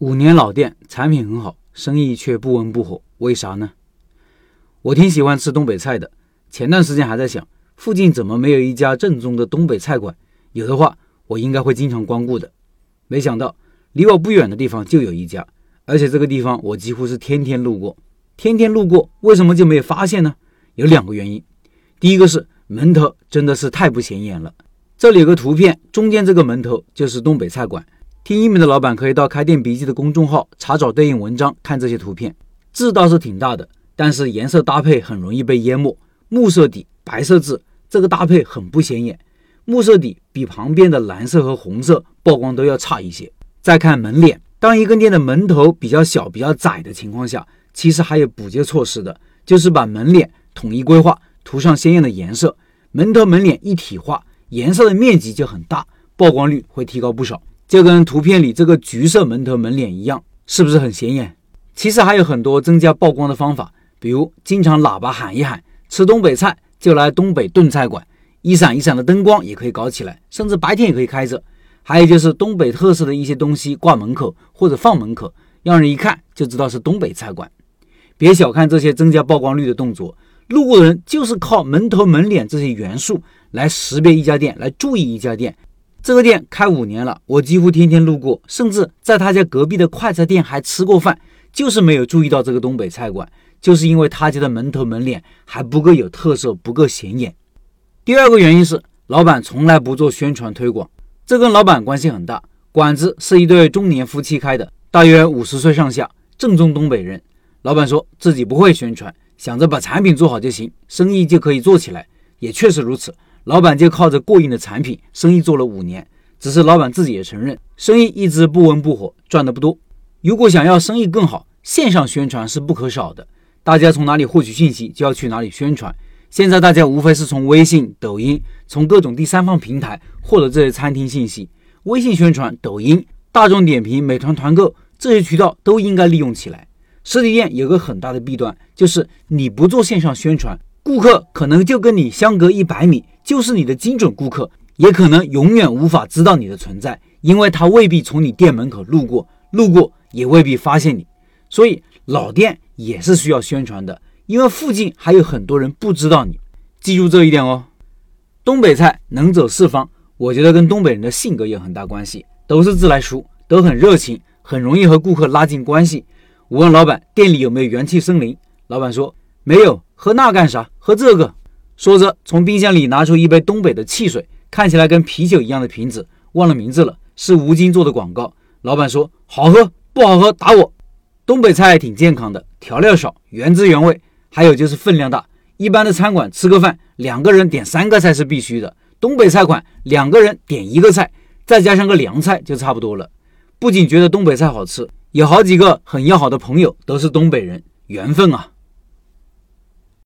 五年老店，产品很好，生意却不温不火，为啥呢？我挺喜欢吃东北菜的，前段时间还在想，附近怎么没有一家正宗的东北菜馆？有的话，我应该会经常光顾的。没想到，离我不远的地方就有一家，而且这个地方我几乎是天天路过，天天路过，为什么就没有发现呢？有两个原因，第一个是门头真的是太不显眼了。这里有个图片，中间这个门头就是东北菜馆。听音频的老板可以到开店笔记的公众号查找对应文章，看这些图片，字倒是挺大的，但是颜色搭配很容易被淹没。木色底白色字，这个搭配很不显眼。木色底比旁边的蓝色和红色曝光都要差一些。再看门脸，当一个店的门头比较小、比较窄的情况下，其实还有补救措施的，就是把门脸统一规划，涂上鲜艳的颜色，门头门脸一体化，颜色的面积就很大，曝光率会提高不少。就跟图片里这个橘色门头门脸一样，是不是很显眼？其实还有很多增加曝光的方法，比如经常喇叭喊一喊“吃东北菜就来东北炖菜馆”，一闪一闪的灯光也可以搞起来，甚至白天也可以开着。还有就是东北特色的一些东西挂门口或者放门口，让人一看就知道是东北菜馆。别小看这些增加曝光率的动作，路过的人就是靠门头门脸这些元素来识别一家店，来注意一家店。这个店开五年了，我几乎天天路过，甚至在他家隔壁的快餐店还吃过饭，就是没有注意到这个东北菜馆，就是因为他家的门头门脸还不够有特色，不够显眼。第二个原因是，老板从来不做宣传推广，这跟老板关系很大。馆子是一对中年夫妻开的，大约五十岁上下，正宗东北人。老板说自己不会宣传，想着把产品做好就行，生意就可以做起来，也确实如此。老板就靠着过硬的产品，生意做了五年。只是老板自己也承认，生意一直不温不火，赚的不多。如果想要生意更好，线上宣传是不可少的。大家从哪里获取信息，就要去哪里宣传。现在大家无非是从微信、抖音，从各种第三方平台获得这些餐厅信息。微信宣传、抖音、大众点评、美团团购这些渠道都应该利用起来。实体店有个很大的弊端，就是你不做线上宣传。顾客可能就跟你相隔一百米，就是你的精准顾客，也可能永远无法知道你的存在，因为他未必从你店门口路过，路过也未必发现你。所以老店也是需要宣传的，因为附近还有很多人不知道你。记住这一点哦。东北菜能走四方，我觉得跟东北人的性格有很大关系，都是自来熟，都很热情，很容易和顾客拉近关系。我问老板店里有没有元气森林，老板说没有。喝那干啥？喝这个。说着，从冰箱里拿出一杯东北的汽水，看起来跟啤酒一样的瓶子，忘了名字了，是吴京做的广告。老板说：“好喝，不好喝打我。”东北菜挺健康的，调料少，原汁原味，还有就是分量大。一般的餐馆吃个饭，两个人点三个菜是必须的，东北菜馆两个人点一个菜，再加上个凉菜就差不多了。不仅觉得东北菜好吃，有好几个很要好的朋友都是东北人，缘分啊！